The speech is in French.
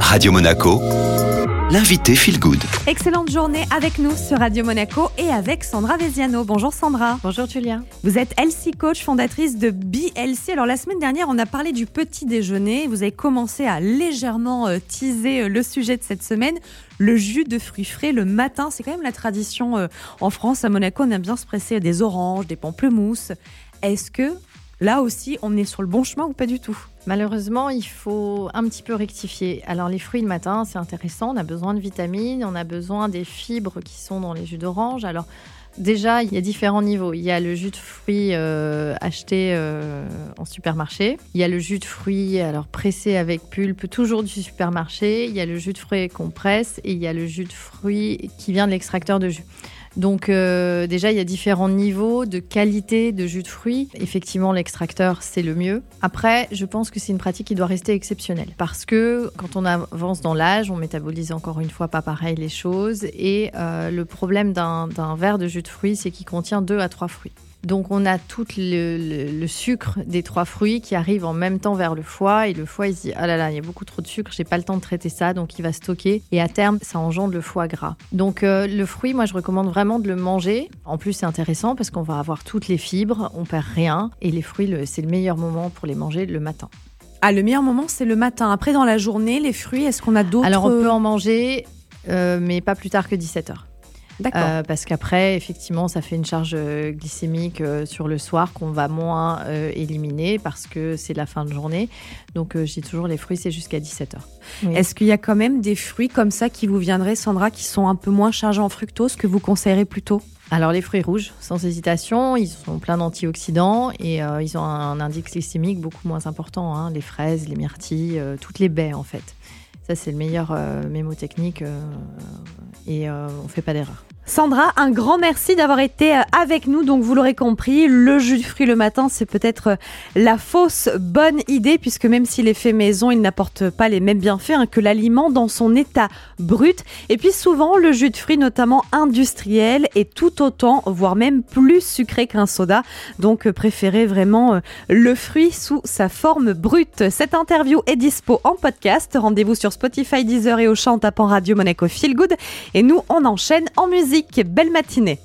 Radio Monaco, l'invité Feel Good. Excellente journée avec nous sur Radio Monaco et avec Sandra Veziano. Bonjour Sandra. Bonjour Julia. Vous êtes Elsie Coach, fondatrice de BLC. Alors la semaine dernière, on a parlé du petit déjeuner. Vous avez commencé à légèrement euh, teaser euh, le sujet de cette semaine. Le jus de fruits frais le matin, c'est quand même la tradition euh, en France. À Monaco, on aime bien se presser des oranges, des pamplemousses. Est-ce que là aussi, on est sur le bon chemin ou pas du tout? Malheureusement, il faut un petit peu rectifier. Alors les fruits le matin, c'est intéressant, on a besoin de vitamines, on a besoin des fibres qui sont dans les jus d'orange. Alors déjà, il y a différents niveaux. Il y a le jus de fruits euh, acheté euh, en supermarché. Il y a le jus de fruits alors pressé avec pulpe, toujours du supermarché. Il y a le jus de fruits qu'on presse et il y a le jus de fruits qui vient de l'extracteur de jus. Donc euh, déjà, il y a différents niveaux de qualité de jus de fruits. Effectivement, l'extracteur, c'est le mieux. Après, je pense que c'est une pratique qui doit rester exceptionnelle. Parce que quand on avance dans l'âge, on métabolise encore une fois pas pareil les choses. Et euh, le problème d'un verre de jus de fruits, c'est qu'il contient 2 à 3 fruits. Donc on a tout le, sucre des trois fruits qui arrive en même temps vers le foie et le foie il se dit ah là là il y a beaucoup trop de sucre j'ai pas le temps de traiter ça donc il va stocker et à terme ça engendre le foie gras. Donc euh, le fruit moi je recommande vraiment de le manger. En plus c'est intéressant parce qu'on va avoir toutes les fibres, on perd rien et les fruits c'est le meilleur moment pour les manger le matin. Ah le meilleur moment c'est le matin. Après dans la journée les fruits est-ce qu'on a d'autres Alors on peut en manger euh, mais pas plus tard que 17 heures. Euh, parce qu'après, effectivement, ça fait une charge euh, glycémique euh, sur le soir qu'on va moins éliminer parce que c'est la fin de journée. Donc, j'ai toujours les fruits, c'est jusqu'à 17h. Est-ce qu'il y a quand même des fruits comme ça qui vous viendraient, Sandra, qui sont un peu moins chargés en fructose que vous conseillerez plutôt alors les fruits rouges, sans hésitation, ils sont pleins d'antioxydants et ils ont un indice glycémique beaucoup moins important. Hein. les fraises, les myrtilles, toutes les baies en fait. Ça c'est le meilleur mémotechnique et on ne fait pas d'erreur. Sandra, un grand merci d'avoir été euh, avec nous. Donc, vous l'aurez compris, le jus de fruits le matin, c'est peut-être euh, la fausse bonne idée, puisque même s'il est fait maison, il n'apporte pas les mêmes bienfaits hein, que l'aliment dans son état brut. Et puis, souvent, le jus de fruits, notamment industriel, est tout autant, voire même plus sucré qu'un soda. Donc, euh, préférez vraiment le fruit sous sa forme brute. Cette interview est dispo en podcast. Rendez-vous sur Spotify, Deezer et au chant en tapant Radio Monaco Feel Good. Et nous, on enchaîne en Belle matinée.